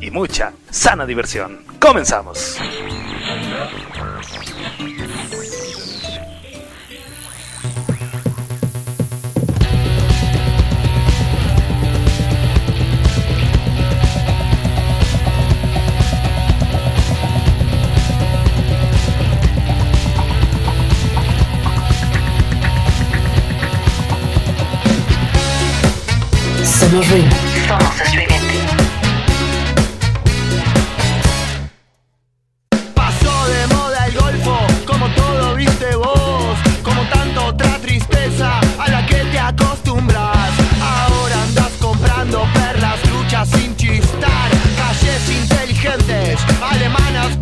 y mucha sana diversión. ¡Comenzamos! frases alemanas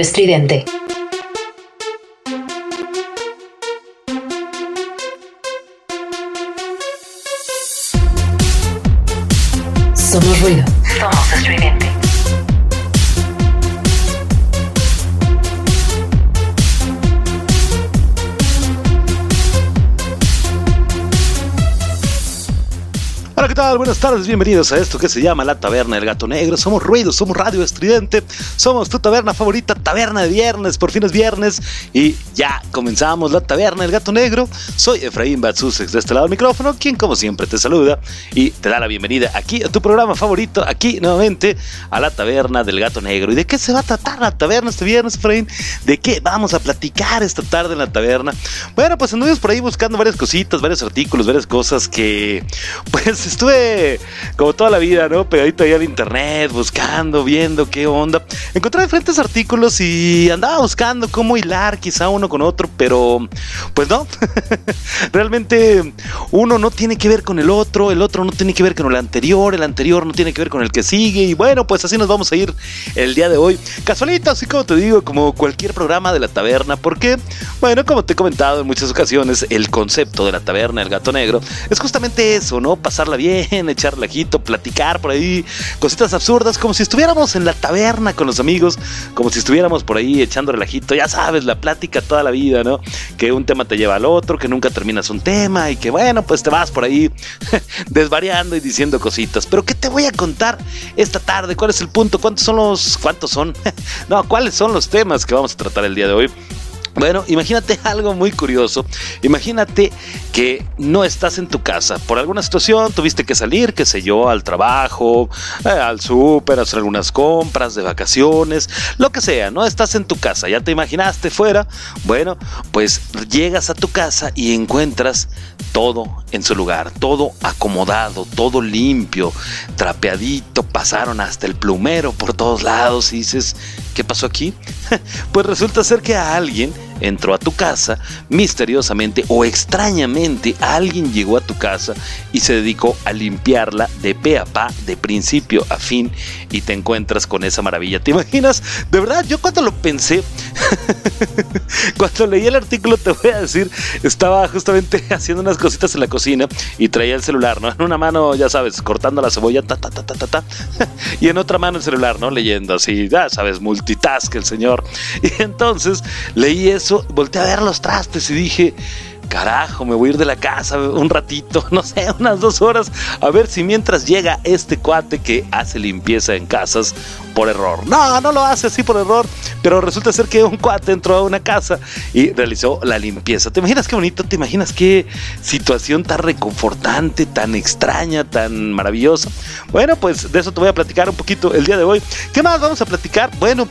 Estridente. Tal? Buenas tardes, bienvenidos a esto que se llama La Taberna del Gato Negro. Somos Ruido, somos Radio Estridente, somos tu taberna favorita, Taberna de Viernes, por fin es viernes y ya comenzamos La Taberna del Gato Negro. Soy Efraín Batsusex de este lado del micrófono, quien como siempre te saluda y te da la bienvenida aquí a tu programa favorito, aquí nuevamente a La Taberna del Gato Negro. ¿Y de qué se va a tratar la taberna este viernes, Efraín? ¿De qué vamos a platicar esta tarde en la taberna? Bueno, pues anduvimos por ahí buscando varias cositas, varios artículos, varias cosas que pues estuve como toda la vida, ¿no? Pegadito ahí al internet, buscando, viendo qué onda. Encontré diferentes artículos y andaba buscando cómo hilar quizá uno con otro, pero pues no. Realmente uno no tiene que ver con el otro, el otro no tiene que ver con el anterior, el anterior no tiene que ver con el que sigue y bueno, pues así nos vamos a ir el día de hoy. Casualito, así como te digo, como cualquier programa de la taberna, porque, bueno, como te he comentado en muchas ocasiones, el concepto de la taberna del gato negro es justamente eso, ¿no? Pasarla bien, echar lajito, platicar por ahí, cositas absurdas, como si estuviéramos en la taberna con los amigos, como si estuviéramos por ahí echando relajito, ya sabes, la plática toda la vida, ¿no? Que un tema te lleva al otro, que nunca terminas un tema y que bueno, pues te vas por ahí desvariando y diciendo cositas. Pero ¿qué te voy a contar esta tarde? ¿Cuál es el punto? ¿Cuántos son los... ¿Cuántos son? no, ¿cuáles son los temas que vamos a tratar el día de hoy? Bueno, imagínate algo muy curioso. Imagínate que no estás en tu casa. Por alguna situación tuviste que salir, qué sé yo, al trabajo, eh, al súper, hacer algunas compras de vacaciones, lo que sea, no estás en tu casa. Ya te imaginaste fuera. Bueno, pues llegas a tu casa y encuentras todo en su lugar, todo acomodado, todo limpio, trapeadito. Pasaron hasta el plumero por todos lados y dices, ¿qué pasó aquí? pues resulta ser que a alguien entró a tu casa misteriosamente o extrañamente alguien llegó a tu casa y se dedicó a limpiarla de pe a pa, de principio a fin y te encuentras con esa maravilla. ¿Te imaginas? De verdad, yo cuando lo pensé, cuando leí el artículo te voy a decir, estaba justamente haciendo unas cositas en la cocina y traía el celular, ¿no? En una mano, ya sabes, cortando la cebolla, ta, ta, ta, ta, ta, ta, y en otra mano el celular, ¿no? Leyendo así, ya sabes, multitask el señor. Y entonces leí eso volteé a ver los trastes y dije, carajo, me voy a ir de la casa un ratito, no sé, unas dos horas, a ver si mientras llega este cuate que hace limpieza en casas por error. No, no lo hace así por error, pero resulta ser que un cuate entró a una casa y realizó la limpieza. ¿Te imaginas qué bonito? ¿Te imaginas qué situación tan reconfortante, tan extraña, tan maravillosa? Bueno, pues de eso te voy a platicar un poquito el día de hoy. ¿Qué más vamos a platicar? Bueno,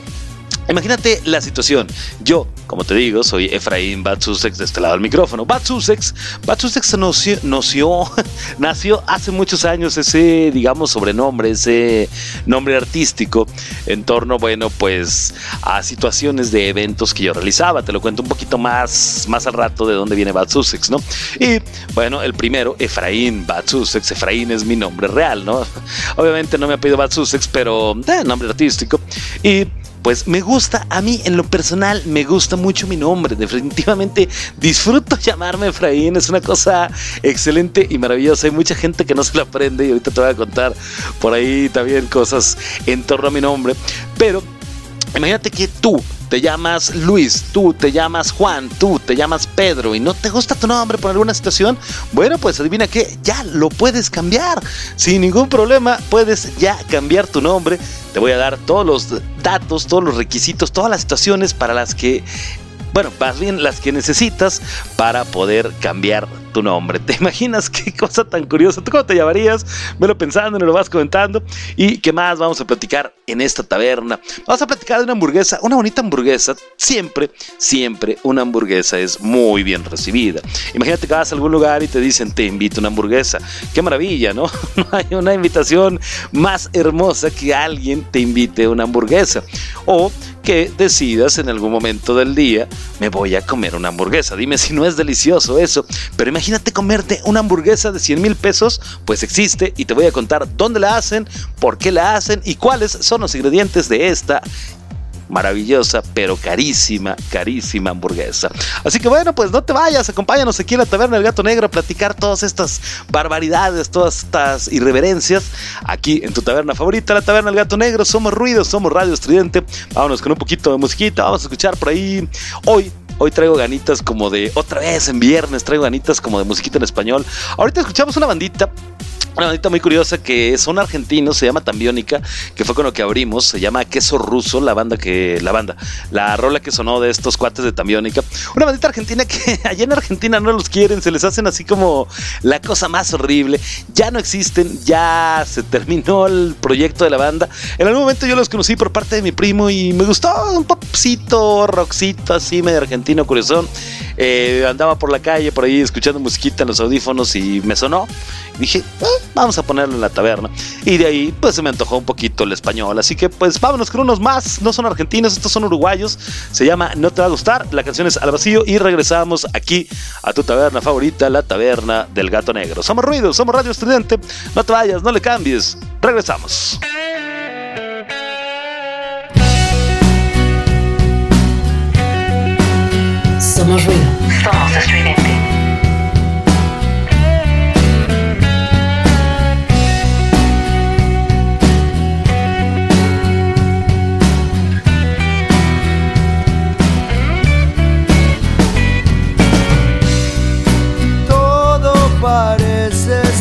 Imagínate la situación. Yo, como te digo, soy Efraín Batsusex de este lado del micrófono. Batsusex, Batsusex nació, nació, nació hace muchos años ese, digamos, sobrenombre, ese nombre artístico en torno, bueno, pues a situaciones de eventos que yo realizaba. Te lo cuento un poquito más, más al rato de dónde viene Batsusex, ¿no? Y bueno, el primero, Efraín Batsusex. Efraín es mi nombre real, ¿no? Obviamente no me ha pedido Batsusex, pero eh, nombre artístico. Y pues me gusta, a mí en lo personal me gusta mucho mi nombre, definitivamente disfruto llamarme Efraín, es una cosa excelente y maravillosa, hay mucha gente que no se lo aprende y ahorita te voy a contar por ahí también cosas en torno a mi nombre, pero imagínate que tú te llamas Luis, tú te llamas Juan, tú te llamas Pedro y no te gusta tu nombre por alguna situación, bueno, pues adivina que ya lo puedes cambiar. Sin ningún problema, puedes ya cambiar tu nombre. Te voy a dar todos los datos, todos los requisitos, todas las situaciones para las que bueno, más bien las que necesitas para poder cambiar tu nombre. ¿Te imaginas qué cosa tan curiosa? ¿Tú cómo te llamarías? Me lo pensando, me lo vas comentando. ¿Y qué más vamos a platicar en esta taberna? Vamos a platicar de una hamburguesa, una bonita hamburguesa. Siempre, siempre una hamburguesa es muy bien recibida. Imagínate que vas a algún lugar y te dicen, te invito a una hamburguesa. Qué maravilla, ¿no? No hay una invitación más hermosa que alguien te invite a una hamburguesa. O que decidas en algún momento del día, me voy a comer una hamburguesa. Dime si no es delicioso eso. Pero imagínate comerte una hamburguesa de 100 mil pesos, pues existe y te voy a contar dónde la hacen, por qué la hacen y cuáles son los ingredientes de esta maravillosa, pero carísima, carísima hamburguesa. Así que bueno, pues no te vayas, acompáñanos aquí en la Taberna del Gato Negro a platicar todas estas barbaridades, todas estas irreverencias, aquí en tu taberna favorita, la Taberna del Gato Negro. Somos ruidos, somos Radio Estridente. Vámonos con un poquito de musiquita, vamos a escuchar por ahí hoy Hoy traigo ganitas como de otra vez en viernes, traigo ganitas como de musiquita en español. Ahorita escuchamos una bandita una bandita muy curiosa que son argentinos, se llama Tambiónica, que fue con lo que abrimos, se llama Queso Ruso, la banda que, la banda, la rola que sonó de estos cuates de Tambiónica. Una bandita argentina que allá en Argentina no los quieren, se les hacen así como la cosa más horrible. Ya no existen, ya se terminó el proyecto de la banda. En algún momento yo los conocí por parte de mi primo y me gustó un popcito, rockcito así medio argentino, curiosón. Eh, andaba por la calle, por ahí escuchando musiquita en los audífonos y me sonó. dije, ah, vamos a ponerlo en la taberna. Y de ahí, pues se me antojó un poquito el español. Así que, pues vámonos con unos más. No son argentinos, estos son uruguayos. Se llama No te va a gustar. La canción es Al vacío. Y regresamos aquí a tu taberna favorita, la taberna del gato negro. Somos ruido, somos Radio Estudiante. No te vayas, no le cambies. Regresamos. Somos ruido. Somos estridente. Todo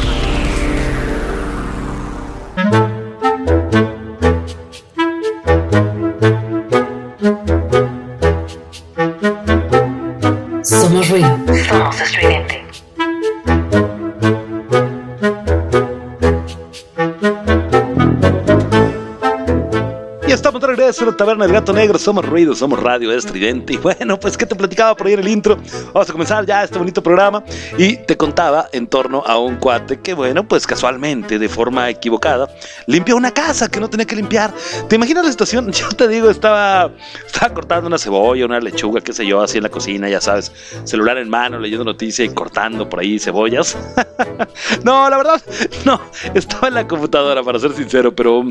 La taberna del gato negro. Somos ruido, somos radio estridente. Y bueno, pues que te platicaba por ahí en el intro. Vamos a comenzar ya este bonito programa. Y te contaba en torno a un cuate que, bueno, pues casualmente, de forma equivocada, limpió una casa que no tenía que limpiar. ¿Te imaginas la situación? Yo te digo, estaba, estaba cortando una cebolla, una lechuga, qué sé yo, así en la cocina, ya sabes, celular en mano, leyendo noticias y cortando por ahí cebollas. no, la verdad, no, estaba en la computadora, para ser sincero, pero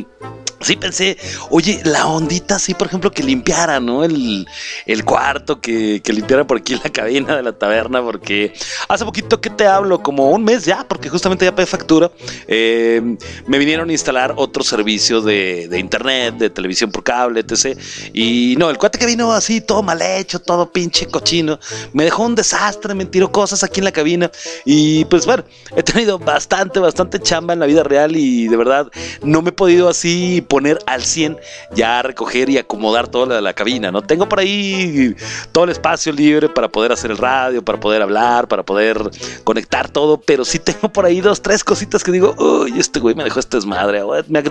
sí pensé, oye, la ondita así, por ejemplo, que limpiara, ¿no? El, el cuarto, que, que limpiara por aquí la cabina de la taberna, porque hace poquito que te hablo, como un mes ya, porque justamente ya pagué factura, eh, me vinieron a instalar otro servicio de, de internet, de televisión por cable, etc. Y no, el cuate que vino así, todo mal hecho, todo pinche cochino, me dejó un desastre, me tiró cosas aquí en la cabina. Y pues bueno, he tenido bastante, bastante chamba en la vida real y de verdad no me he podido así poner al 100 ya recoger y acomodar toda la, la cabina, ¿no? Tengo por ahí todo el espacio libre para poder hacer el radio, para poder hablar, para poder conectar todo, pero sí tengo por ahí dos, tres cositas que digo, uy, este güey me dejó este desmadre, me,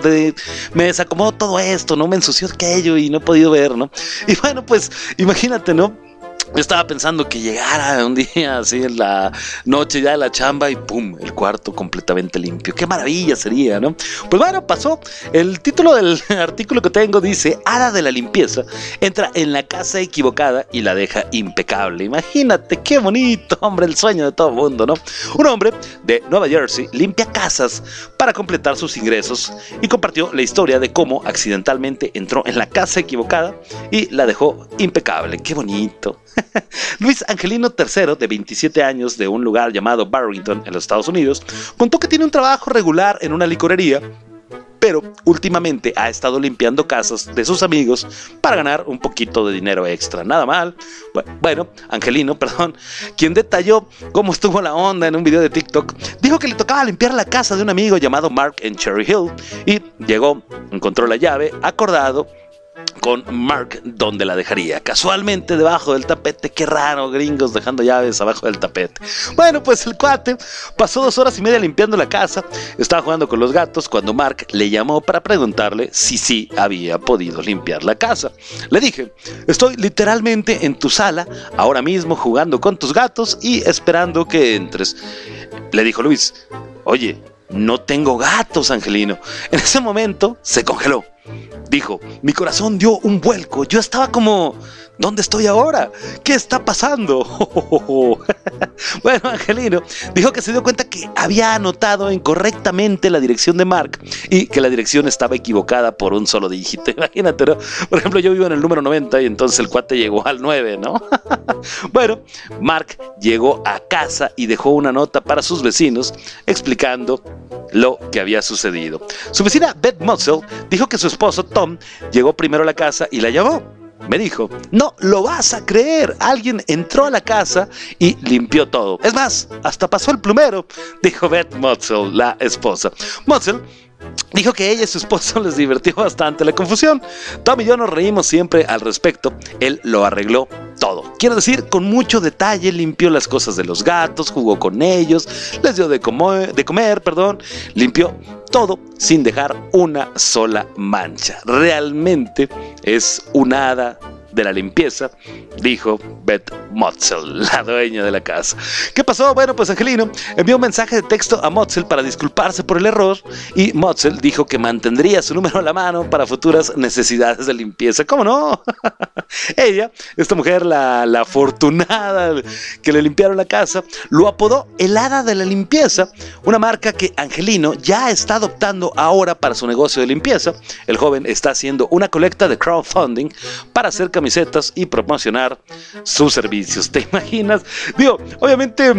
me desacomodó todo esto, ¿no? Me ensució aquello y no he podido ver, ¿no? Y bueno, pues imagínate, ¿no? Estaba pensando que llegara un día así en la noche ya de la chamba y pum, el cuarto completamente limpio. Qué maravilla sería, ¿no? Pues bueno, pasó. El título del artículo que tengo dice, Hada de la limpieza entra en la casa equivocada y la deja impecable. Imagínate, qué bonito, hombre, el sueño de todo mundo, ¿no? Un hombre de Nueva Jersey limpia casas para completar sus ingresos y compartió la historia de cómo accidentalmente entró en la casa equivocada y la dejó impecable. Qué bonito. Luis Angelino III, de 27 años, de un lugar llamado Barrington, en los Estados Unidos, contó que tiene un trabajo regular en una licorería, pero últimamente ha estado limpiando casas de sus amigos para ganar un poquito de dinero extra. Nada mal. Bueno, Angelino, perdón, quien detalló cómo estuvo la onda en un video de TikTok, dijo que le tocaba limpiar la casa de un amigo llamado Mark en Cherry Hill y llegó, encontró la llave, acordado con Mark donde la dejaría. Casualmente debajo del tapete. Qué raro, gringos dejando llaves abajo del tapete. Bueno, pues el cuate pasó dos horas y media limpiando la casa. Estaba jugando con los gatos cuando Mark le llamó para preguntarle si sí había podido limpiar la casa. Le dije, estoy literalmente en tu sala, ahora mismo jugando con tus gatos y esperando que entres. Le dijo Luis, oye, no tengo gatos, Angelino. En ese momento se congeló. Dijo, mi corazón dio un vuelco. Yo estaba como, ¿dónde estoy ahora? ¿Qué está pasando? bueno, Angelino dijo que se dio cuenta que había anotado incorrectamente la dirección de Mark y que la dirección estaba equivocada por un solo dígito. Imagínate, ¿no? Por ejemplo, yo vivo en el número 90 y entonces el cuate llegó al 9, ¿no? bueno, Mark llegó a casa y dejó una nota para sus vecinos explicando lo que había sucedido. Su vecina Beth Muscle dijo que su esposo Tom llegó primero a la casa y la llamó. Me dijo, no lo vas a creer, alguien entró a la casa y limpió todo. Es más, hasta pasó el plumero, dijo Beth Muscle, la esposa. Muscle Dijo que ella y su esposo les divirtió bastante la confusión. Tom y yo nos reímos siempre al respecto. Él lo arregló todo. Quiero decir, con mucho detalle limpió las cosas de los gatos, jugó con ellos, les dio de comer, perdón, limpió todo sin dejar una sola mancha. Realmente es una hada de la limpieza, dijo Beth Motzel, la dueña de la casa. ¿Qué pasó? Bueno, pues Angelino envió un mensaje de texto a Motzel para disculparse por el error y Motzel dijo que mantendría su número a la mano para futuras necesidades de limpieza. ¿Cómo no? Ella, esta mujer, la, la afortunada que le limpiaron la casa, lo apodó el hada de la limpieza, una marca que Angelino ya está adoptando ahora para su negocio de limpieza. El joven está haciendo una colecta de crowdfunding para hacer camisetas y promocionar sus servicios. ¿Te imaginas? Digo, obviamente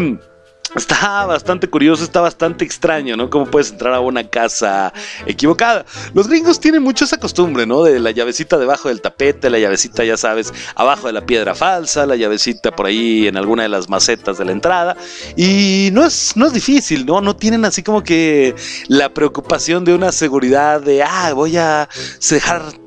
Está bastante curioso, está bastante extraño, ¿no? Cómo puedes entrar a una casa equivocada. Los gringos tienen mucho esa costumbre, ¿no? De la llavecita debajo del tapete, la llavecita, ya sabes, abajo de la piedra falsa, la llavecita por ahí en alguna de las macetas de la entrada. Y no es, no es difícil, ¿no? No tienen así como que la preocupación de una seguridad de, ah, voy a dejar.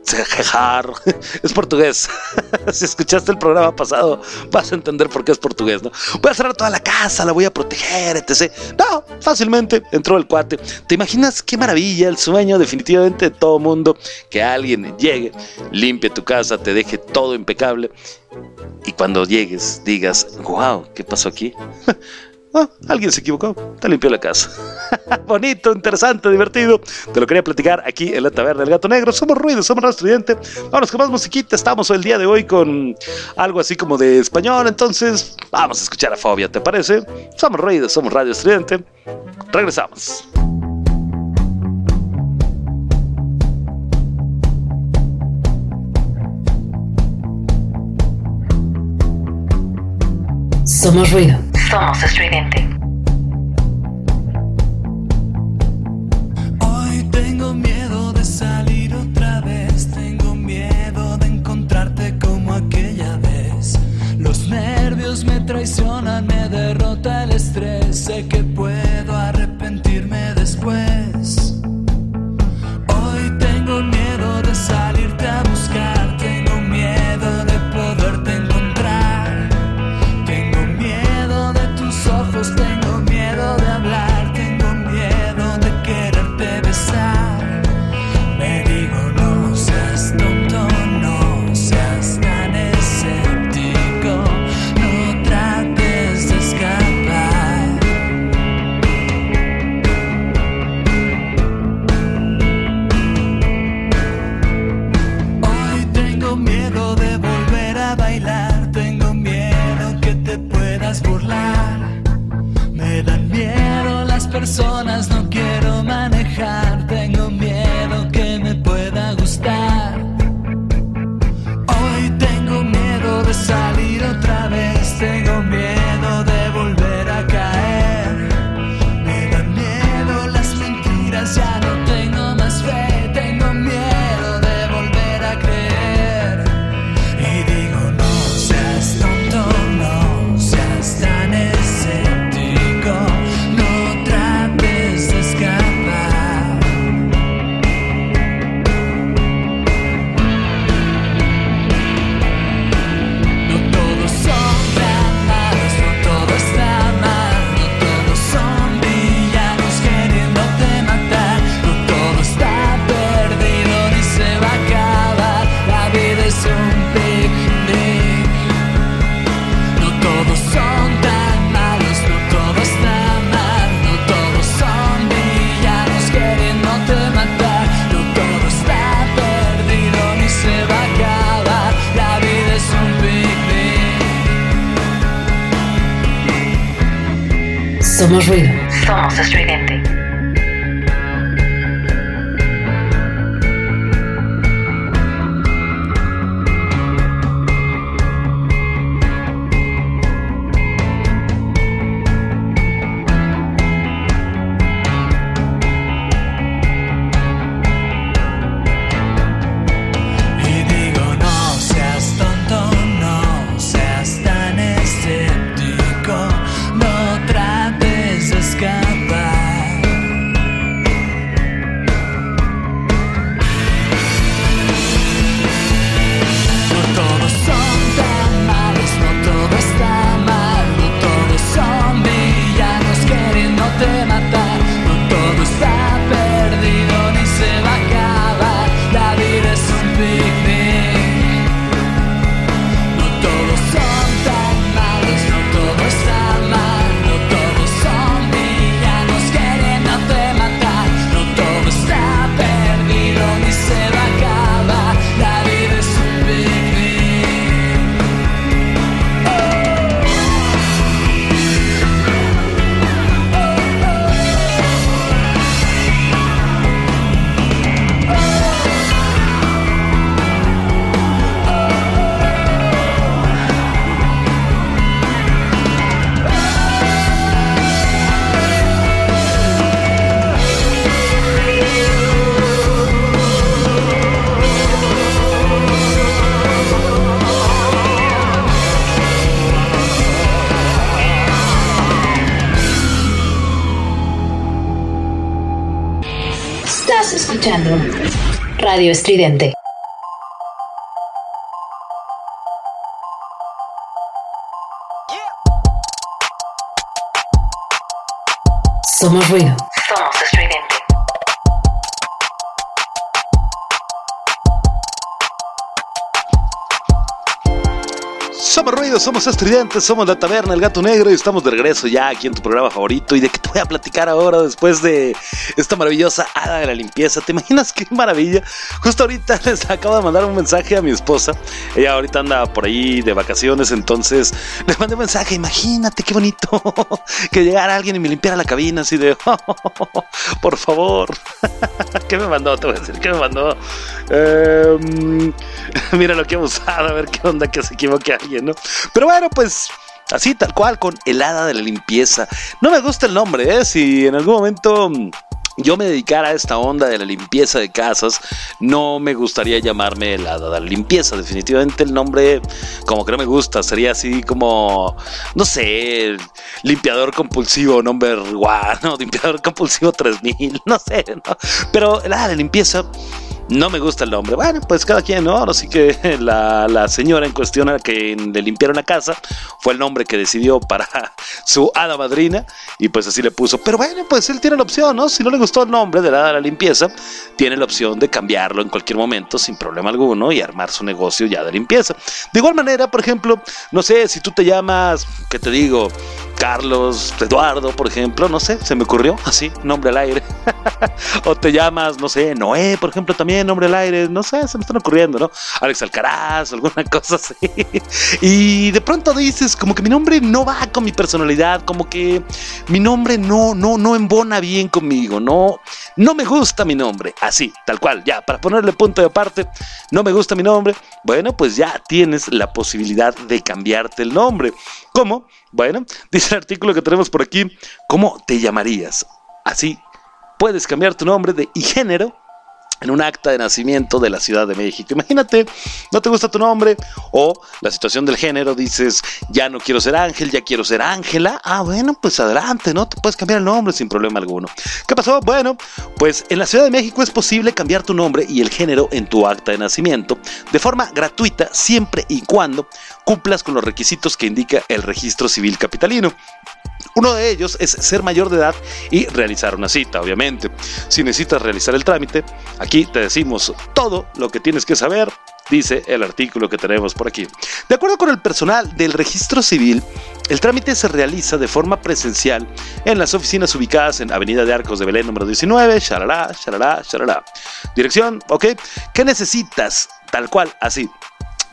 Es portugués. si escuchaste el programa pasado, vas a entender por qué es portugués, ¿no? Voy a cerrar toda la casa, la voy a proteger, etc. No, fácilmente entró el cuate. ¿Te imaginas qué maravilla el sueño definitivamente de todo mundo? Que alguien llegue, limpie tu casa, te deje todo impecable. Y cuando llegues digas, wow, ¿qué pasó aquí? Ah, alguien se equivocó, te limpió la casa. Bonito, interesante, divertido. Te lo quería platicar aquí en la taberna del gato negro. Somos ruido, somos Radio Estudiante. Vamos con más musiquita. Estamos el día de hoy con algo así como de español. Entonces, vamos a escuchar a Fobia, ¿te parece? Somos ruido, somos Radio Estudiante. Regresamos. Somos ruido. Somos estridente. Hoy tengo miedo de salir otra vez, tengo miedo de encontrarte como aquella vez. Los nervios me traicionan, me derrota el estrés, sé que Somos ruido. Estridente. Radio Estridente. Somos estridentes, somos la taberna, el gato negro y estamos de regreso ya aquí en tu programa favorito. ¿Y de qué te voy a platicar ahora después de esta maravillosa hada de la limpieza? ¿Te imaginas qué maravilla? Justo ahorita les acabo de mandar un mensaje a mi esposa. Ella ahorita anda por ahí de vacaciones, entonces le mandé un mensaje. Imagínate qué bonito que llegara alguien y me limpiara la cabina así de, por favor. ¿Qué me mandó? Te voy a decir, ¿qué me mandó? Em, mira lo que he usado, a ver qué onda que se equivoque alguien, ¿no? Pero bueno, pues así tal cual, con helada de la limpieza. No me gusta el nombre, ¿eh? Si en algún momento mm, yo me dedicara a esta onda de la limpieza de casas, no me gustaría llamarme helada de la limpieza. Definitivamente el nombre, como que no me gusta, sería así como, no sé, limpiador compulsivo number one, no, limpiador compulsivo 3000, no sé, ¿no? Pero helada de limpieza. No me gusta el nombre. Bueno, pues cada quien, ¿no? Así que la, la señora en cuestión a la que le limpiaron la casa fue el nombre que decidió para su hada madrina y pues así le puso. Pero bueno, pues él tiene la opción, ¿no? Si no le gustó el nombre de la la limpieza, tiene la opción de cambiarlo en cualquier momento sin problema alguno y armar su negocio ya de limpieza. De igual manera, por ejemplo, no sé, si tú te llamas, ¿qué te digo? Carlos Eduardo, por ejemplo, no sé, se me ocurrió así, nombre al aire. o te llamas, no sé, Noé, por ejemplo, también nombre al aire, no sé, se me están ocurriendo, ¿no? Alex Alcaraz, alguna cosa así. y de pronto dices, como que mi nombre no va con mi personalidad, como que mi nombre no, no, no embona bien conmigo, no, no me gusta mi nombre, así, tal cual, ya, para ponerle punto de aparte, no me gusta mi nombre, bueno, pues ya tienes la posibilidad de cambiarte el nombre. ¿Cómo? Bueno, dice el artículo que tenemos por aquí, ¿cómo te llamarías? Así, puedes cambiar tu nombre de y género en un acta de nacimiento de la Ciudad de México. Imagínate, no te gusta tu nombre o la situación del género, dices, ya no quiero ser Ángel, ya quiero ser Ángela. Ah, bueno, pues adelante, ¿no? Te puedes cambiar el nombre sin problema alguno. ¿Qué pasó? Bueno, pues en la Ciudad de México es posible cambiar tu nombre y el género en tu acta de nacimiento de forma gratuita siempre y cuando cumplas con los requisitos que indica el registro civil capitalino. Uno de ellos es ser mayor de edad y realizar una cita, obviamente. Si necesitas realizar el trámite, aquí te decimos todo lo que tienes que saber, dice el artículo que tenemos por aquí. De acuerdo con el personal del registro civil, el trámite se realiza de forma presencial en las oficinas ubicadas en Avenida de Arcos de Belén número 19, shalala, shalala, shalala. Dirección, ok. ¿Qué necesitas? Tal cual, así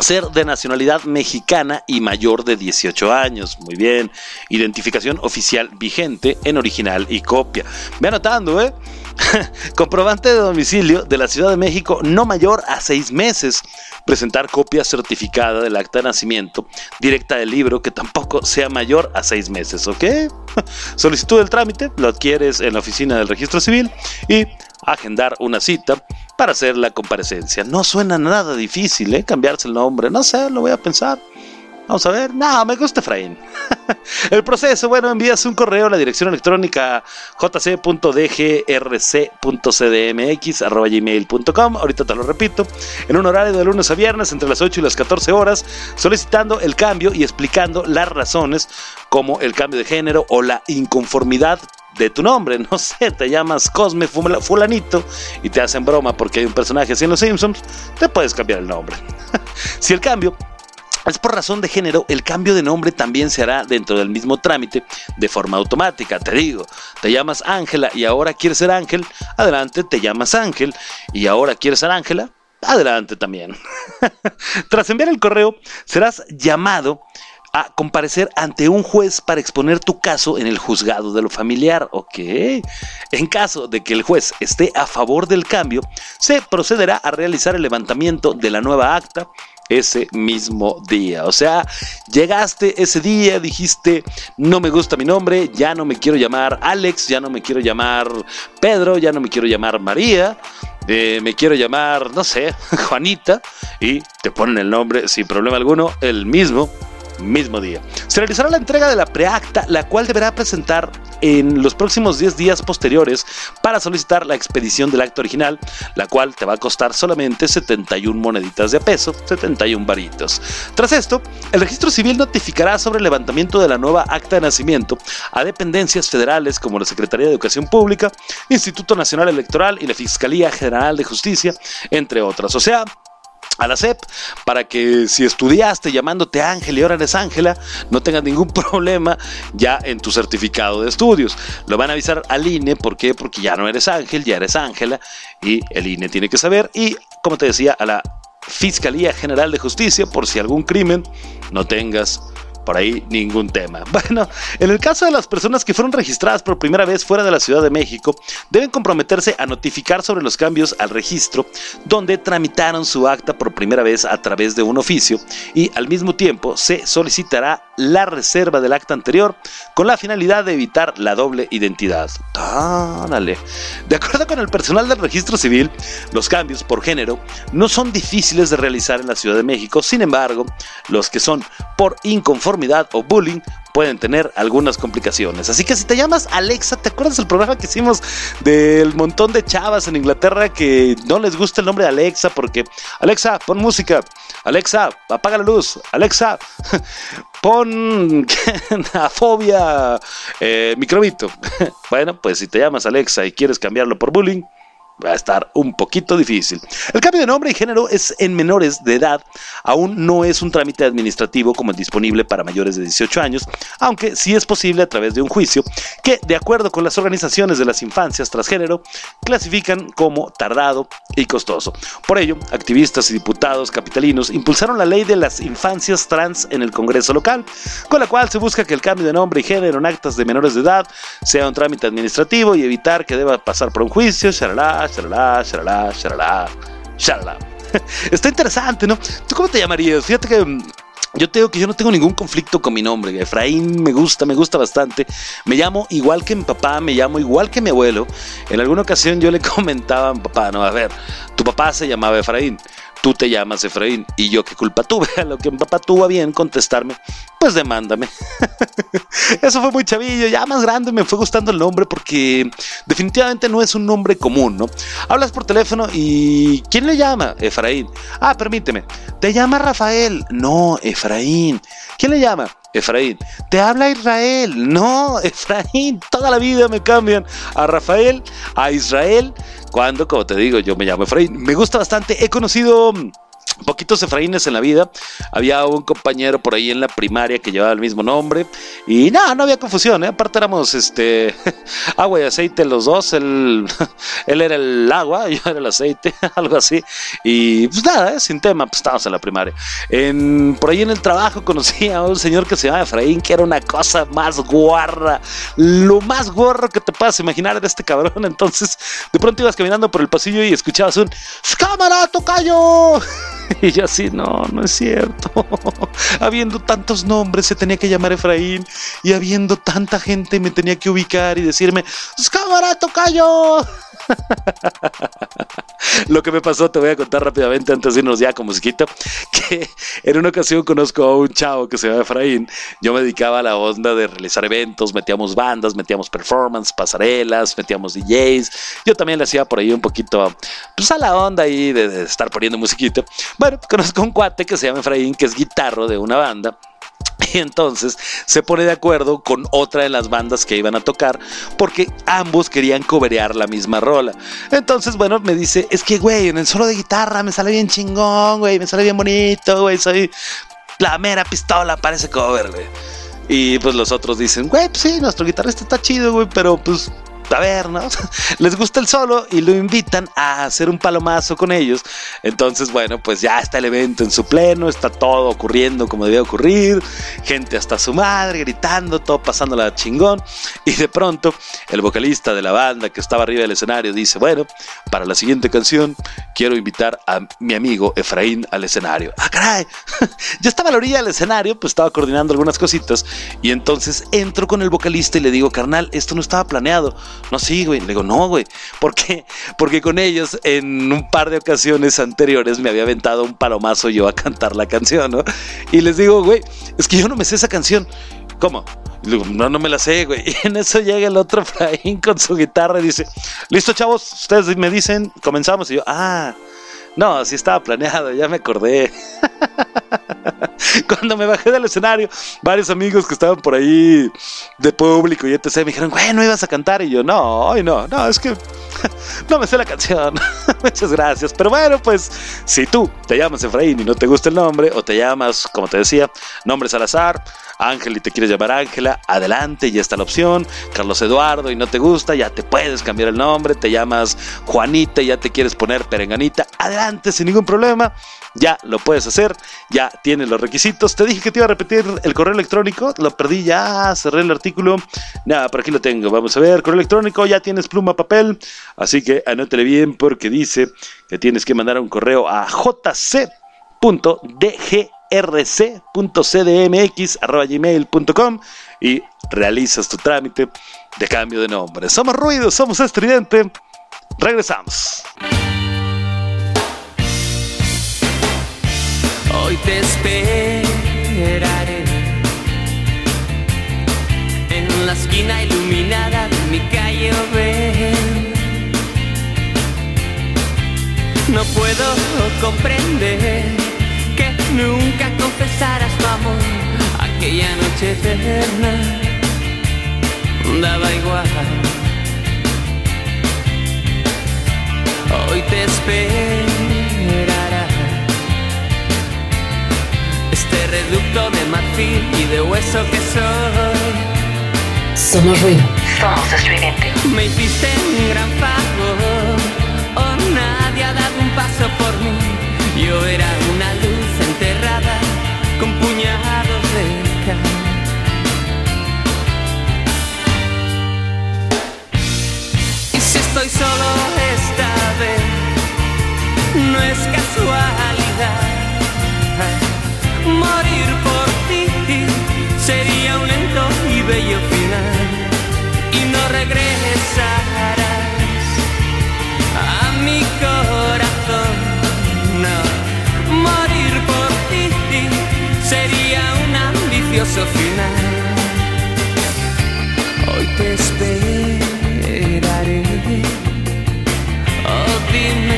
ser de nacionalidad mexicana y mayor de 18 años. Muy bien. Identificación oficial vigente en original y copia. Ve anotando, ¿eh? Comprobante de domicilio de la Ciudad de México no mayor a seis meses. Presentar copia certificada del acta de nacimiento directa del libro que tampoco sea mayor a seis meses, ¿ok? Solicitud del trámite, lo adquieres en la oficina del registro civil y agendar una cita para hacer la comparecencia. No suena nada difícil, ¿eh? Cambiarse el nombre. No sé, lo voy a pensar. Vamos a ver. No, me gusta Efraín. el proceso, bueno, envías un correo a la dirección electrónica jc.dgrc.cdmx.gmail.com. Ahorita te lo repito. En un horario de lunes a viernes entre las 8 y las 14 horas, solicitando el cambio y explicando las razones como el cambio de género o la inconformidad de tu nombre, no sé, te llamas Cosme Fulanito y te hacen broma porque hay un personaje así en Los Simpsons, te puedes cambiar el nombre. si el cambio es por razón de género, el cambio de nombre también se hará dentro del mismo trámite de forma automática. Te digo, te llamas Ángela y ahora quieres ser Ángel, adelante te llamas Ángel y ahora quieres ser Ángela, adelante también. Tras enviar el correo, serás llamado a comparecer ante un juez para exponer tu caso en el juzgado de lo familiar. Ok. En caso de que el juez esté a favor del cambio, se procederá a realizar el levantamiento de la nueva acta ese mismo día. O sea, llegaste ese día, dijiste, no me gusta mi nombre, ya no me quiero llamar Alex, ya no me quiero llamar Pedro, ya no me quiero llamar María, eh, me quiero llamar, no sé, Juanita, y te ponen el nombre sin problema alguno, el mismo mismo día. Se realizará la entrega de la preacta, la cual deberá presentar en los próximos 10 días posteriores para solicitar la expedición del acto original, la cual te va a costar solamente 71 moneditas de peso, 71 varitos. Tras esto, el registro civil notificará sobre el levantamiento de la nueva acta de nacimiento a dependencias federales como la Secretaría de Educación Pública, Instituto Nacional Electoral y la Fiscalía General de Justicia, entre otras. O sea, a la SEP para que si estudiaste llamándote Ángel y ahora eres Ángela, no tengas ningún problema ya en tu certificado de estudios. Lo van a avisar al INE, ¿por qué? Porque ya no eres Ángel, ya eres Ángela y el INE tiene que saber y como te decía, a la Fiscalía General de Justicia por si algún crimen no tengas por ahí ningún tema. Bueno, en el caso de las personas que fueron registradas por primera vez fuera de la Ciudad de México, deben comprometerse a notificar sobre los cambios al registro donde tramitaron su acta por primera vez a través de un oficio y al mismo tiempo se solicitará la reserva del acta anterior con la finalidad de evitar la doble identidad. Dale. De acuerdo con el personal del registro civil, los cambios por género no son difíciles de realizar en la Ciudad de México, sin embargo, los que son por inconformidad o bullying pueden tener algunas complicaciones. Así que si te llamas Alexa, ¿te acuerdas del programa que hicimos del montón de chavas en Inglaterra que no les gusta el nombre de Alexa porque Alexa, pon música, Alexa, apaga la luz, Alexa, pon la fobia eh, microbito. bueno, pues si te llamas Alexa y quieres cambiarlo por bullying, va a estar un poquito difícil. El cambio de nombre y género es en menores de edad, aún no es un trámite administrativo como el disponible para mayores de 18 años, aunque sí es posible a través de un juicio que, de acuerdo con las organizaciones de las infancias transgénero, clasifican como tardado y costoso. Por ello, activistas y diputados capitalinos impulsaron la ley de las infancias trans en el Congreso local, con la cual se busca que el cambio de nombre y género en actas de menores de edad sea un trámite administrativo y evitar que deba pasar por un juicio, shalala, shalala, shalala, shalala, shalala. Está interesante, ¿no? ¿Tú cómo te llamarías? Fíjate que mm, yo te digo que yo no tengo ningún conflicto con mi nombre. Efraín me gusta, me gusta bastante. Me llamo igual que mi papá, me llamo igual que mi abuelo. En alguna ocasión yo le comentaba a mi papá, no, a ver, tu papá se llamaba Efraín tú te llamas Efraín y yo qué culpa tuve. A lo que mi papá tuvo a bien contestarme, pues demándame. Eso fue muy chavillo, ya más grande me fue gustando el nombre porque definitivamente no es un nombre común, ¿no? Hablas por teléfono y ¿quién le llama? Efraín. Ah, permíteme. ¿Te llama Rafael? No, Efraín. ¿Quién le llama? Efraín. Te habla Israel. No, Efraín. Toda la vida me cambian a Rafael, a Israel. Cuando, como te digo, yo me llamo Efraín. Me gusta bastante. He conocido poquitos Efraínes en la vida. Había un compañero por ahí en la primaria que llevaba el mismo nombre. Y no, no había confusión, ¿eh? Aparte éramos este agua y aceite los dos. Él, él era el agua, yo era el aceite, algo así. Y pues nada, ¿eh? sin tema, pues estábamos en la primaria. Por ahí en el trabajo conocí a un señor que se llamaba Efraín, que era una cosa más guarra. Lo más guarro que te puedas imaginar de este cabrón. Entonces, de pronto ibas caminando por el pasillo y escuchabas un ¡Cámara, tocayo! Y yo así, no, no es cierto. habiendo tantos nombres se tenía que llamar Efraín y habiendo tanta gente me tenía que ubicar y decirme, cámara, tocayo. Lo que me pasó te voy a contar rápidamente antes de irnos ya con musiquita, que en una ocasión conozco a un chavo que se llama Efraín, yo me dedicaba a la onda de realizar eventos, metíamos bandas, metíamos performance, pasarelas, metíamos DJs, yo también le hacía por ahí un poquito, pues a la onda ahí de, de estar poniendo musiquita. Bueno, conozco a un cuate que se llama Efraín, que es guitarro de una banda, y entonces se pone de acuerdo con otra de las bandas que iban a tocar porque ambos querían coberear la misma rola. Entonces, bueno, me dice, es que, güey, en el solo de guitarra me sale bien chingón, güey, me sale bien bonito, güey, soy la mera pistola para ese cover, güey. Y pues los otros dicen, güey, pues sí, nuestro guitarrista está chido, güey, pero pues ¿no? Les gusta el solo y lo invitan a hacer un palomazo con ellos. Entonces, bueno, pues ya está el evento en su pleno, está todo ocurriendo como debía ocurrir, gente hasta su madre gritando, todo pasándola chingón. Y de pronto, el vocalista de la banda que estaba arriba del escenario dice, bueno, para la siguiente canción quiero invitar a mi amigo Efraín al escenario. Ah, caray, ya estaba a la orilla del escenario, pues estaba coordinando algunas cositas y entonces entro con el vocalista y le digo, carnal, esto no estaba planeado No, sí, güey. Le digo, no, güey. ¿Por qué? Porque con ellos en un par de ocasiones anteriores me había aventado un palomazo yo a cantar la canción, ¿no? Y les digo, güey, es que yo no me sé esa canción. ¿Cómo? Le digo, no, no me la sé, güey. Y en eso llega el otro Fraín con su guitarra y dice, listo, chavos, ustedes me dicen, comenzamos. Y yo, ah, no, sí estaba planeado, ya me acordé. Cuando me bajé del escenario, varios amigos que estaban por ahí de público y etc. me dijeron, güey, no ibas a cantar. Y yo, no, hoy no, no, es que no me sé la canción. Muchas gracias. Pero bueno, pues si tú te llamas Efraín y no te gusta el nombre, o te llamas, como te decía, nombre Salazar, Ángel y te quieres llamar Ángela, adelante, ya está la opción. Carlos Eduardo y no te gusta, ya te puedes cambiar el nombre. Te llamas Juanita y ya te quieres poner Perenganita, adelante, sin ningún problema. Ya lo puedes hacer, ya tienes los requisitos. Te dije que te iba a repetir el correo electrónico, lo perdí ya, cerré el artículo. Nada, por aquí lo tengo. Vamos a ver, correo electrónico, ya tienes pluma, papel. Así que anótele bien porque dice que tienes que mandar un correo a jc.dgrc.cdmx.gmail.com y realizas tu trámite de cambio de nombre. Somos ruido, somos estridente. Regresamos. Hoy te esperaré en la esquina iluminada de mi calle Oven. No puedo comprender nunca confesaras tu amor aquella noche eterna. Daba igual. Hoy te esperará este reducto de marfil y de hueso que soy. Somos ruido. Somos estridente. Me hiciste un gran favor, oh nadie ha dado un paso por mí. Yo era no es casualidad. Morir por ti sería un lento y bello final y no regresarás a mi corazón. No, morir por ti sería un ambicioso final. Hoy te esperaré. Dime,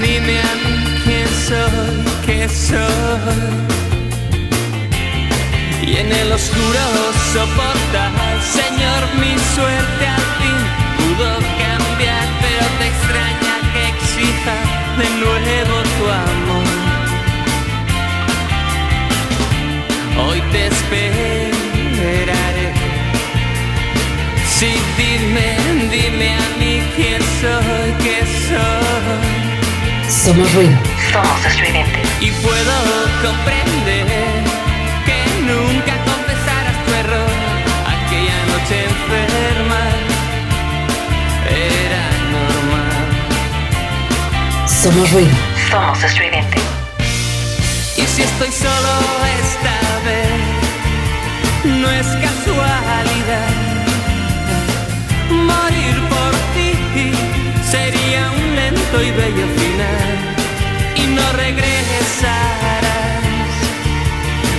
dime a mí quién soy, qué soy. Y en el oscuro soportar, Señor, mi suerte al fin pudo cambiar, pero te extraña que exija de nuevo tu amor. Hoy te esperaré. Sí, dime, dime a mí quién soy, qué soy. Somos ruido. Somos estridente. Y puedo comprender que nunca confesaras tu error. Aquella noche enferma era normal. Somos ruido. Somos estridente. Y si estoy solo esta vez, no es casualidad. Lento y bello final. Y no regresarás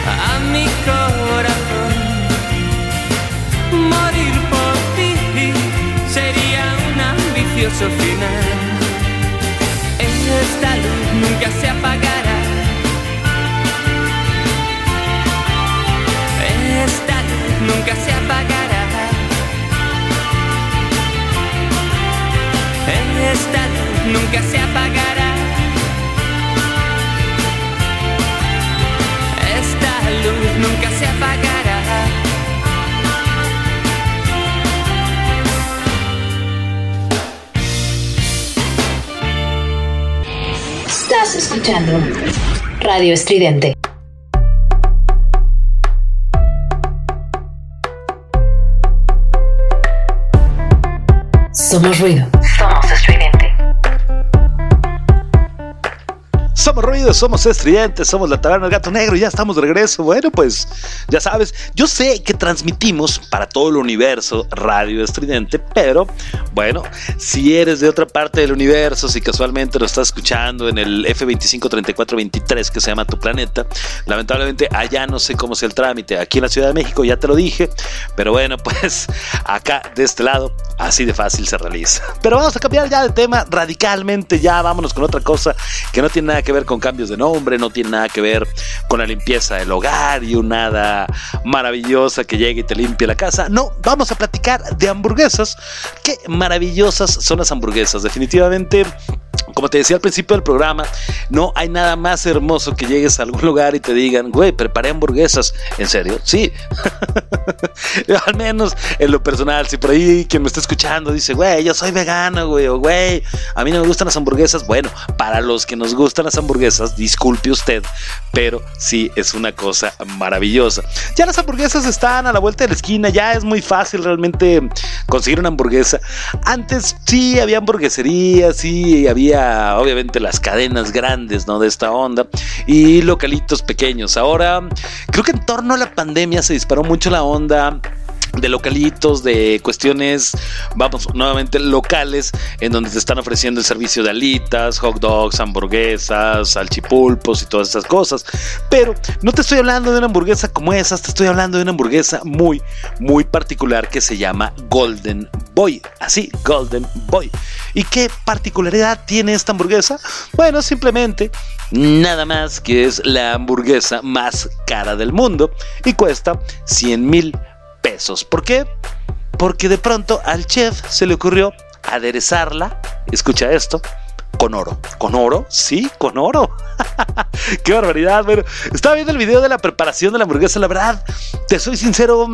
a mi corazón. Morir por ti sería un ambicioso final. Esta luz nunca se apagará. Esta luz nunca se apagará. Esta luz nunca se apagará. Esta luz nunca se apagará. Estás escuchando Radio Estridente. Somos ruido. Estridente. Somos estridentes, somos la taberna del gato negro ya estamos de regreso. Bueno, pues ya sabes, yo sé que transmitimos para todo el universo radio estridente, pero bueno, si eres de otra parte del universo, si casualmente lo estás escuchando en el F253423 que se llama Tu Planeta, lamentablemente allá no sé cómo sea el trámite. Aquí en la Ciudad de México ya te lo dije, pero bueno, pues acá de este lado así de fácil se realiza. Pero vamos a cambiar ya de tema radicalmente, ya vámonos con otra cosa que no tiene nada que ver con cambios de nombre, no tiene nada que ver con la limpieza del hogar y un nada maravillosa que llegue y te limpie la casa. No, vamos a platicar de hamburguesas. Qué maravillosas son las hamburguesas. Definitivamente como te decía al principio del programa, no hay nada más hermoso que llegues a algún lugar y te digan, güey, preparé hamburguesas. ¿En serio? Sí. al menos en lo personal, si por ahí quien me está escuchando dice, güey, yo soy vegano, güey, o güey, a mí no me gustan las hamburguesas. Bueno, para los que nos gustan las hamburguesas, disculpe usted, pero sí es una cosa maravillosa. Ya las hamburguesas están a la vuelta de la esquina, ya es muy fácil realmente conseguir una hamburguesa. Antes sí había hamburgueserías, sí había obviamente las cadenas grandes, ¿no? De esta onda y localitos pequeños. Ahora, creo que en torno a la pandemia se disparó mucho la onda de localitos, de cuestiones, vamos, nuevamente locales, en donde te están ofreciendo el servicio de alitas, hot dogs, hamburguesas, salchipulpos y todas esas cosas. Pero no te estoy hablando de una hamburguesa como esas, te estoy hablando de una hamburguesa muy, muy particular que se llama Golden Boy. Así, Golden Boy. ¿Y qué particularidad tiene esta hamburguesa? Bueno, simplemente nada más que es la hamburguesa más cara del mundo y cuesta 100 mil ¿Por qué? Porque de pronto al chef se le ocurrió aderezarla, escucha esto, con oro. ¿Con oro? Sí, con oro. Qué barbaridad. Bueno, estaba viendo el video de la preparación de la hamburguesa, la verdad, te soy sincero,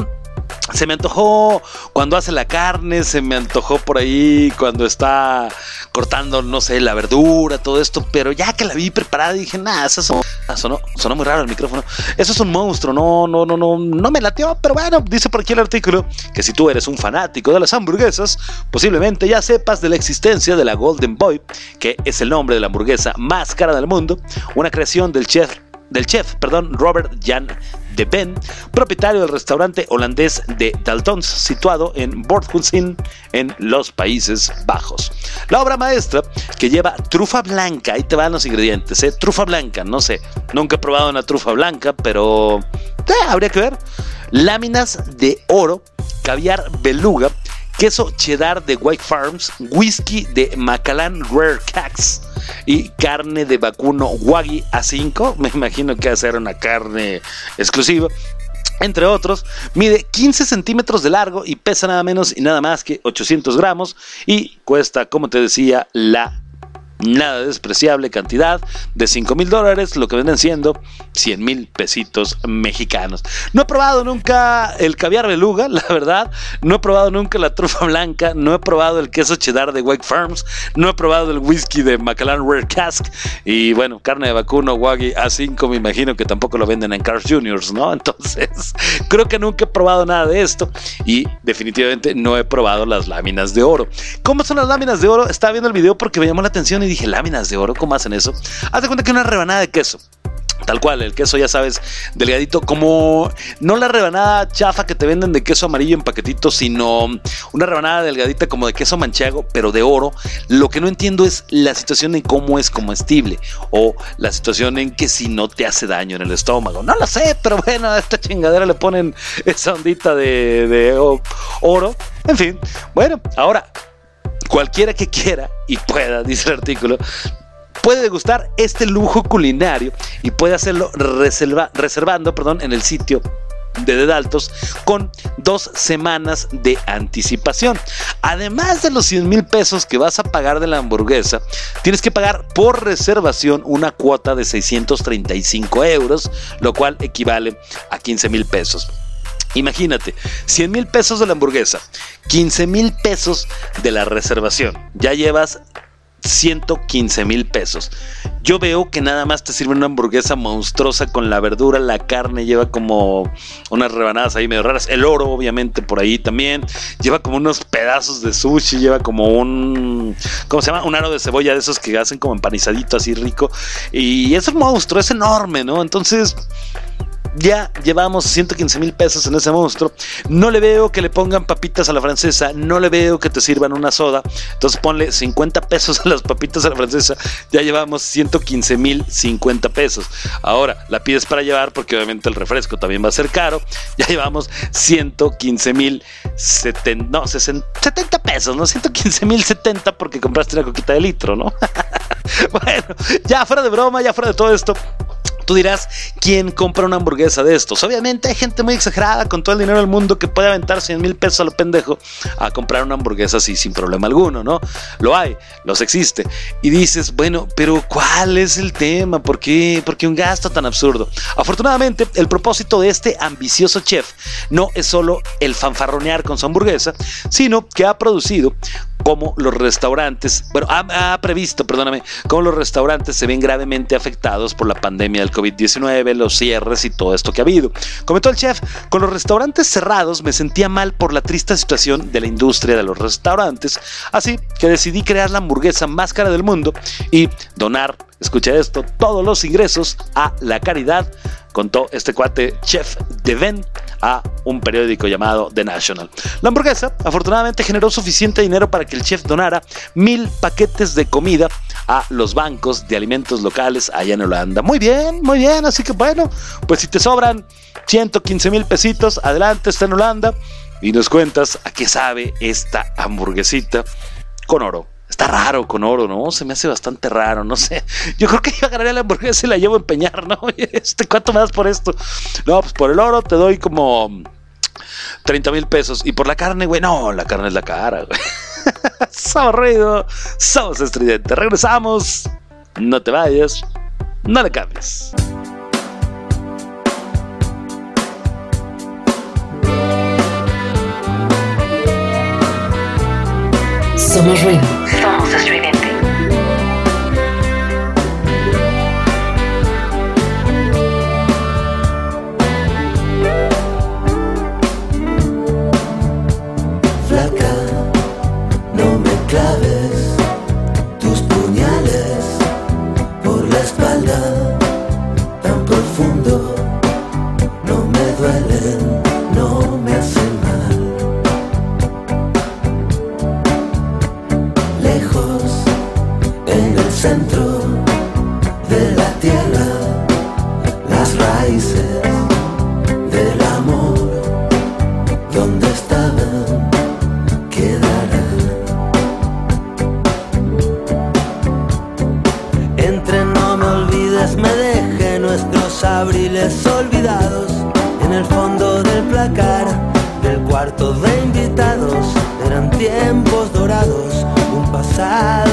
se me antojó cuando hace la carne, se me antojó por ahí cuando está cortando, no sé, la verdura, todo esto, pero ya que la vi preparada dije, nada, eso sonó, ah, sonó, muy raro el micrófono. Eso es un monstruo, no, no, no, no, no me latió, pero bueno, dice por aquí el artículo que si tú eres un fanático de las hamburguesas, posiblemente ya sepas de la existencia de la Golden Boy, que es el nombre de la hamburguesa más cara del mundo, una creación del chef del chef, perdón, Robert Jan de Ben, propietario del restaurante holandés de Daltons, situado en Borthuizen, en los Países Bajos. La obra maestra que lleva trufa blanca, ahí te van los ingredientes, ¿eh? trufa blanca, no sé, nunca he probado una trufa blanca, pero eh, habría que ver. Láminas de oro, caviar beluga, queso cheddar de White Farms, whisky de Macallan Rare Cacks y carne de vacuno Wagyu A5. Me imagino que va a ser una carne exclusiva. Entre otros, mide 15 centímetros de largo y pesa nada menos y nada más que 800 gramos y cuesta, como te decía, la nada despreciable cantidad de 5 mil dólares, lo que venden siendo 100 mil pesitos mexicanos. No he probado nunca el caviar beluga, la verdad. No he probado nunca la trufa blanca. No he probado el queso cheddar de Wake Farms. No he probado el whisky de Macallan Rare Cask. Y bueno, carne de vacuno, Waggy A5, me imagino que tampoco lo venden en Cars Juniors, ¿no? Entonces, creo que nunca he probado nada de esto. Y definitivamente no he probado las láminas de oro. ¿Cómo son las láminas de oro? Estaba viendo el video porque me llamó la atención y dije, láminas de oro, ¿cómo hacen eso? Haz de cuenta que una rebanada de queso. Tal cual, el queso ya sabes, delgadito, como no la rebanada chafa que te venden de queso amarillo en paquetitos, sino una rebanada delgadita como de queso manchego, pero de oro. Lo que no entiendo es la situación en cómo es comestible o la situación en que si no te hace daño en el estómago. No lo sé, pero bueno, a esta chingadera le ponen esa ondita de, de oro. En fin, bueno, ahora Cualquiera que quiera y pueda, dice el artículo, puede degustar este lujo culinario y puede hacerlo reservando perdón, en el sitio de Dedaltos con dos semanas de anticipación. Además de los 100 mil pesos que vas a pagar de la hamburguesa, tienes que pagar por reservación una cuota de 635 euros, lo cual equivale a 15 mil pesos. Imagínate, 100 mil pesos de la hamburguesa, 15 mil pesos de la reservación. Ya llevas 115 mil pesos. Yo veo que nada más te sirve una hamburguesa monstruosa con la verdura, la carne, lleva como unas rebanadas ahí medio raras. El oro, obviamente, por ahí también. Lleva como unos pedazos de sushi, lleva como un. ¿Cómo se llama? Un aro de cebolla de esos que hacen como empanizadito así rico. Y es un monstruo, es enorme, ¿no? Entonces ya llevamos 115 mil pesos en ese monstruo. No le veo que le pongan papitas a la francesa. No le veo que te sirvan una soda. Entonces ponle 50 pesos a las papitas a la francesa. Ya llevamos 115 mil 50 pesos. Ahora la pides para llevar porque obviamente el refresco también va a ser caro. Ya llevamos 115 mil 70, no, 70 pesos, no 115 mil 70 porque compraste una coquita de litro, ¿no? bueno, ya fuera de broma, ya fuera de todo esto. Tú dirás, ¿quién compra una hamburguesa de estos? Obviamente hay gente muy exagerada con todo el dinero del mundo que puede aventar 100 mil pesos a lo pendejo a comprar una hamburguesa así sin problema alguno, ¿no? Lo hay, los existe. Y dices, bueno, pero ¿cuál es el tema? ¿Por qué? ¿Por qué un gasto tan absurdo? Afortunadamente, el propósito de este ambicioso chef no es solo el fanfarronear con su hamburguesa, sino que ha producido cómo los restaurantes, bueno, ha, previsto, perdóname, cómo los restaurantes se ven gravemente afectados por la pandemia del COVID-19, los cierres y todo esto que ha habido. Comentó el chef, con los restaurantes cerrados me sentía mal por la triste situación de la industria de los restaurantes, así que decidí crear la hamburguesa más cara del mundo y donar, escucha esto, todos los ingresos a la caridad contó este cuate chef Deven a un periódico llamado The National. La hamburguesa afortunadamente generó suficiente dinero para que el chef donara mil paquetes de comida a los bancos de alimentos locales allá en Holanda. Muy bien, muy bien, así que bueno, pues si te sobran 115 mil pesitos, adelante, está en Holanda y nos cuentas a qué sabe esta hamburguesita con oro. Está raro con oro, ¿no? Se me hace bastante raro, no sé. Yo creo que yo agarraría la hamburguesa y la llevo a empeñar, ¿no? Este, ¿Cuánto me das por esto? No, pues por el oro te doy como 30 mil pesos. Y por la carne, güey, no, la carne es la cara, güey. somos ruido, somos estridente. Regresamos. No te vayas, no le cambies. Somos ruido. Tiempos dorados, un pasado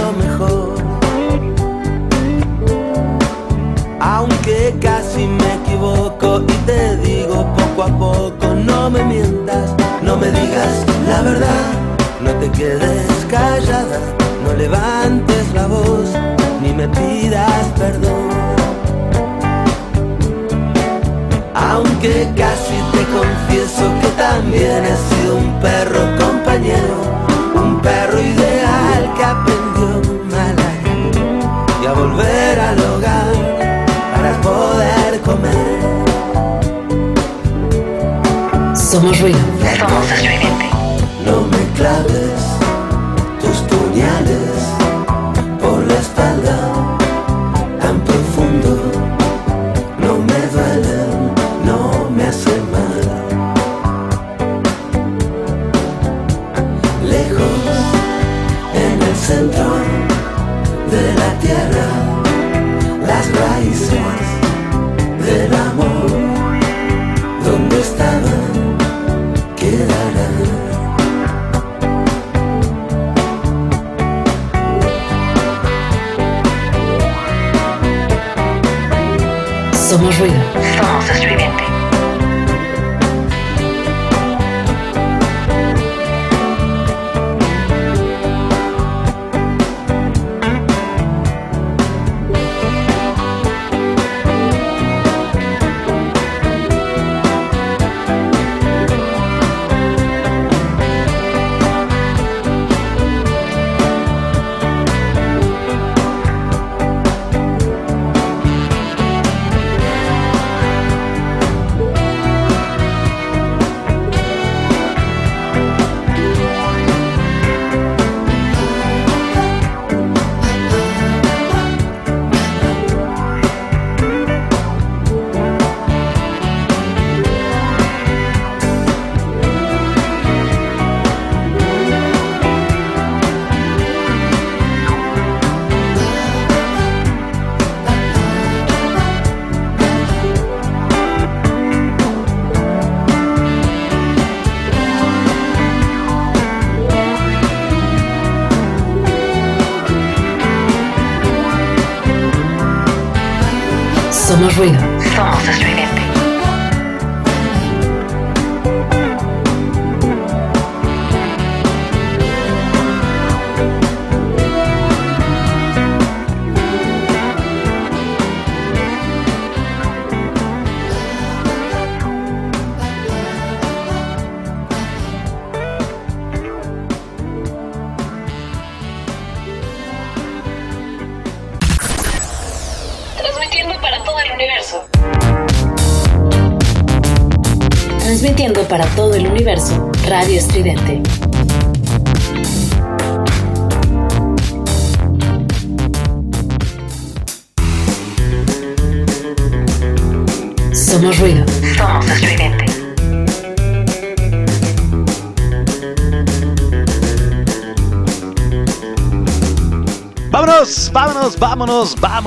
Somos ruido.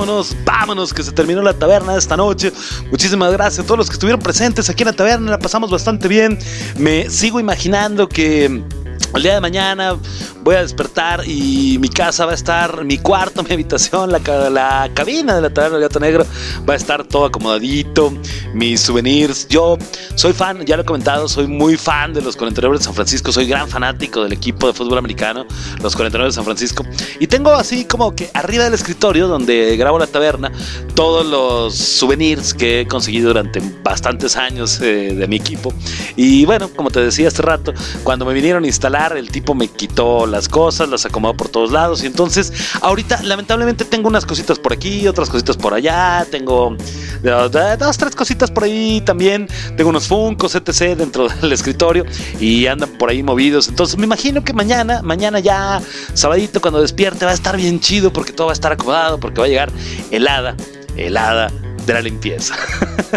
Vámonos, vámonos, que se terminó la taberna esta noche. Muchísimas gracias a todos los que estuvieron presentes aquí en la taberna, la pasamos bastante bien. Me sigo imaginando que el día de mañana voy a despertar y mi casa va a estar, mi cuarto, mi habitación, la, la cabina de la taberna del gato negro va a estar todo acomodadito, mis souvenirs. Yo soy fan, ya lo he comentado, soy muy fan de los 49 de San Francisco, soy gran fanático del equipo de fútbol americano, los 49 de San Francisco. Y tengo así como que arriba del escritorio donde grabo la taberna, todos los souvenirs que he conseguido durante bastantes años eh, de mi equipo. Y bueno, como te decía hace rato, cuando me vinieron a instalar, el tipo me quitó las cosas, las acomodó por todos lados. Y entonces, ahorita lamentablemente tengo unas cositas por aquí, otras cositas por allá, tengo eh, dos, tres cositas por ahí también. Tengo unos Funkos, etc. dentro del escritorio y andan por ahí movidos. Entonces, me imagino que mañana, mañana ya, sabadito, cuando despierte, va a estar bien chido porque todo va a estar acomodado, porque va a llegar helada, helada de la limpieza.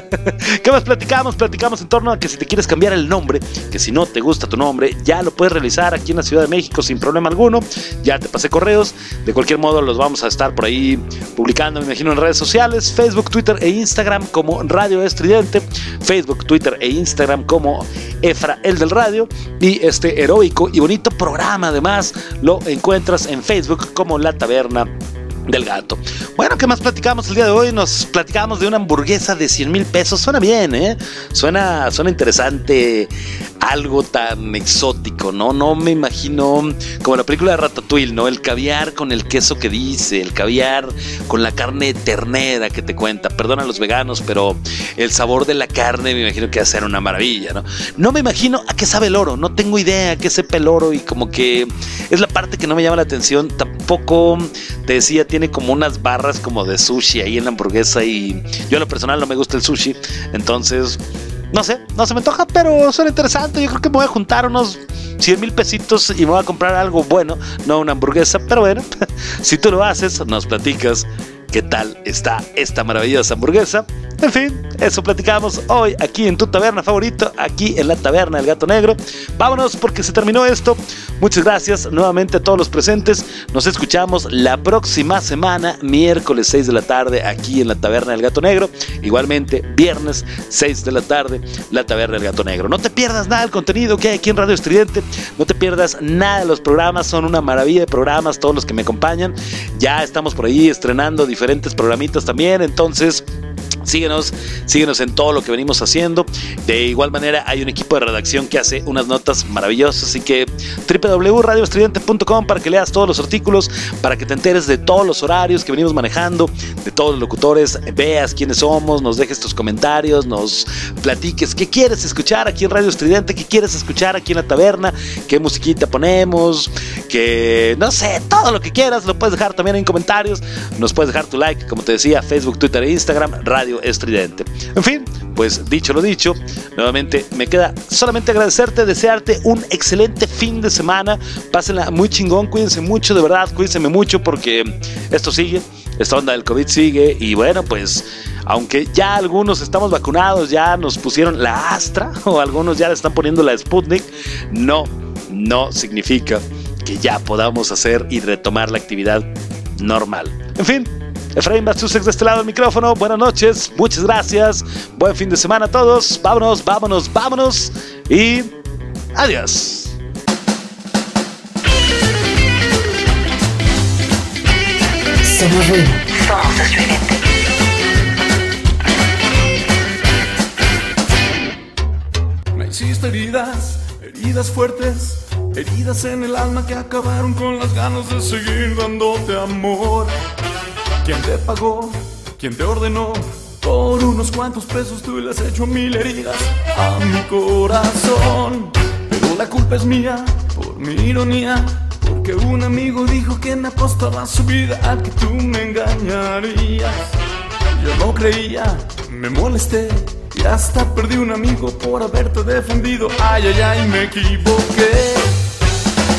¿Qué más platicamos? Platicamos en torno a que si te quieres cambiar el nombre, que si no te gusta tu nombre, ya lo puedes realizar aquí en la Ciudad de México sin problema alguno. Ya te pasé correos. De cualquier modo, los vamos a estar por ahí publicando, me imagino, en redes sociales: Facebook, Twitter e Instagram como Radio Estridente. Facebook, Twitter e Instagram como Efra, el del radio. Y este heroico y bonito programa, además, lo encuentras en Facebook como La Taberna del gato. Bueno, ¿qué más platicamos el día de hoy? Nos platicamos de una hamburguesa de 100 mil pesos. Suena bien, ¿eh? Suena, suena interesante. Algo tan exótico, ¿no? No me imagino como la película de Ratatouille, ¿no? El caviar con el queso que dice, el caviar con la carne ternera que te cuenta. Perdona a los veganos, pero el sabor de la carne me imagino que va a ser una maravilla, ¿no? No me imagino a qué sabe el oro, no tengo idea a qué sepa el oro y como que es la parte que no me llama la atención. Tampoco te decía, tiene como unas barras como de sushi ahí en la hamburguesa y yo a lo personal no me gusta el sushi, entonces no sé, no se me antoja, pero suena interesante. Yo creo que me voy a juntar unos 100 mil pesitos y me voy a comprar algo bueno, no una hamburguesa, pero bueno, si tú lo haces, nos platicas qué tal está esta maravillosa hamburguesa. En fin, eso platicamos hoy aquí en tu taberna favorito, aquí en la taberna del gato negro. Vámonos porque se terminó esto. Muchas gracias nuevamente a todos los presentes. Nos escuchamos la próxima semana, miércoles 6 de la tarde, aquí en la taberna del gato negro. Igualmente, viernes 6 de la tarde, la taberna del gato negro. No te pierdas nada del contenido que hay aquí en Radio Estridente. No te pierdas nada de los programas. Son una maravilla de programas, todos los que me acompañan. Ya estamos por ahí estrenando diferentes programitas también. Entonces, Síguenos, síguenos en todo lo que venimos haciendo. De igual manera, hay un equipo de redacción que hace unas notas maravillosas. Así que www.radioestridente.com para que leas todos los artículos, para que te enteres de todos los horarios que venimos manejando, de todos los locutores, veas quiénes somos, nos dejes tus comentarios, nos platiques qué quieres escuchar aquí en Radio Estridente, qué quieres escuchar aquí en la taberna, qué musiquita ponemos, que no sé, todo lo que quieras, lo puedes dejar también en comentarios. Nos puedes dejar tu like, como te decía, Facebook, Twitter e Instagram, Radio Estridente. En fin, pues dicho lo dicho, nuevamente me queda solamente agradecerte, desearte un excelente fin de semana. Pásenla muy chingón, cuídense mucho, de verdad, cuídense mucho porque esto sigue, esta onda del COVID sigue y bueno, pues aunque ya algunos estamos vacunados, ya nos pusieron la Astra o algunos ya le están poniendo la Sputnik, no, no significa que ya podamos hacer y retomar la actividad normal. En fin, Efraín Basusek de este lado del micrófono. Buenas noches, muchas gracias. Buen fin de semana a todos. Vámonos, vámonos, vámonos. Y adiós. Somos hiciste heridas, heridas fuertes, heridas en el alma que acabaron con las ganas de seguir dándote amor. ¿Quién te pagó? ¿Quién te ordenó? Por unos cuantos pesos tú le has hecho mil heridas a mi corazón. Pero la culpa es mía, por mi ironía, porque un amigo dijo que me apostaba su vida a que tú me engañarías. Yo no creía, me molesté y hasta perdí un amigo por haberte defendido. Ay, ay, ay, me equivoqué.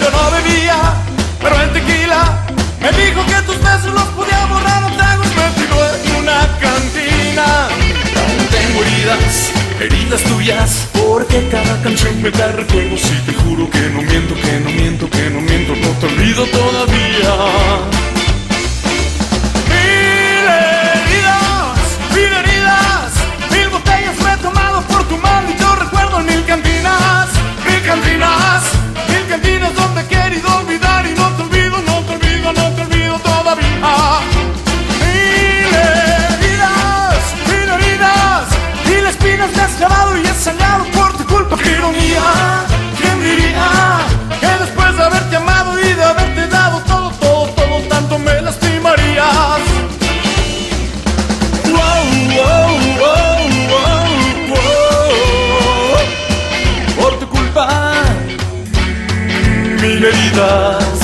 Yo no bebía, pero el tequila me dijo que besos los podía borrar a tragos metido en una cantina. Aún tengo heridas, heridas tuyas, porque cada canción me da recuerdos y te juro que no miento, que no miento, que no miento, no te olvido todavía. Clavado y he sangrado por tu culpa, qué ironía. ¿Quién diría que después de haberte amado y de haberte dado todo, todo, todo, tanto me lastimarías? Wow, wow, wow, wow, wow. Por tu culpa, mil heridas.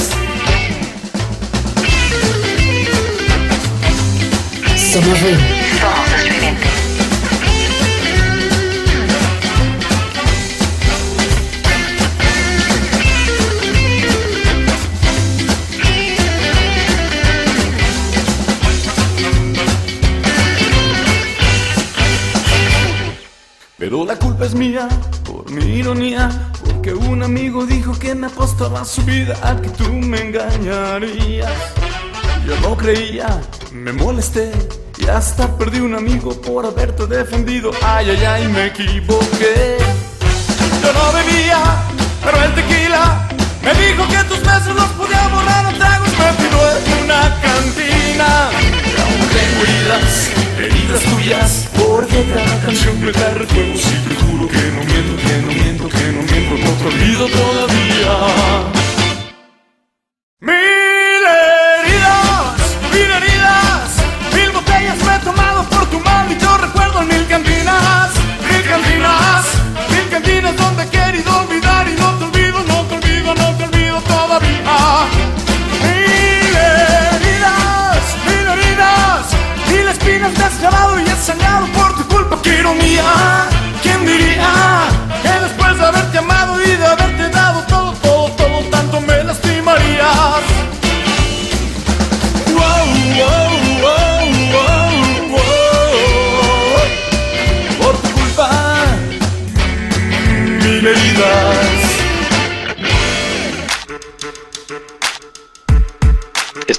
Culpa es mía, por mi ironía, porque un amigo dijo que me apostaba su vida a que tú me engañarías. Yo no creía, me molesté y hasta perdí un amigo por haberte defendido. Ay, ay, ay, me equivoqué. Yo no bebía, pero el tequila me dijo que tus besos los podía borrar a tragos metido en una cantina. Y aún tengo heridas tuyas, porque cada canción me da recuerdos y te juro que no miento, que no miento, que no miento, no te olvido todavía.